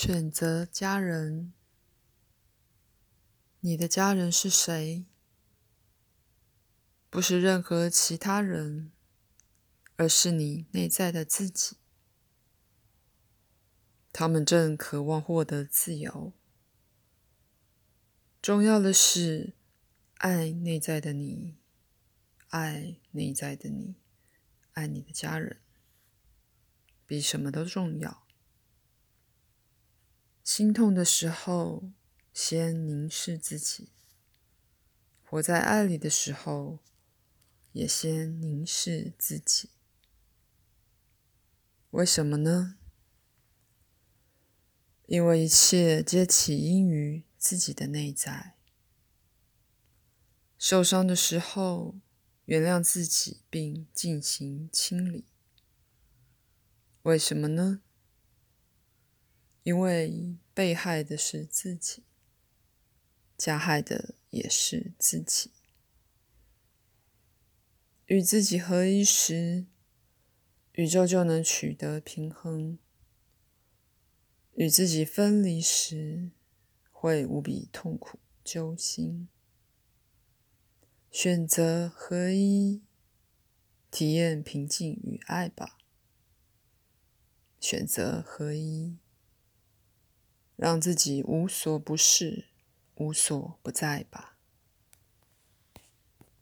选择家人，你的家人是谁？不是任何其他人，而是你内在的自己。他们正渴望获得自由。重要的是，爱内在的你，爱内在的你，爱你的家人，比什么都重要。心痛的时候，先凝视自己；活在爱里的时候，也先凝视自己。为什么呢？因为一切皆起因于自己的内在。受伤的时候，原谅自己并进行清理。为什么呢？因为被害的是自己，加害的也是自己。与自己合一时，宇宙就能取得平衡。与自己分离时，会无比痛苦、揪心。选择合一，体验平静与爱吧。选择合一，让自己无所不是、无所不在吧。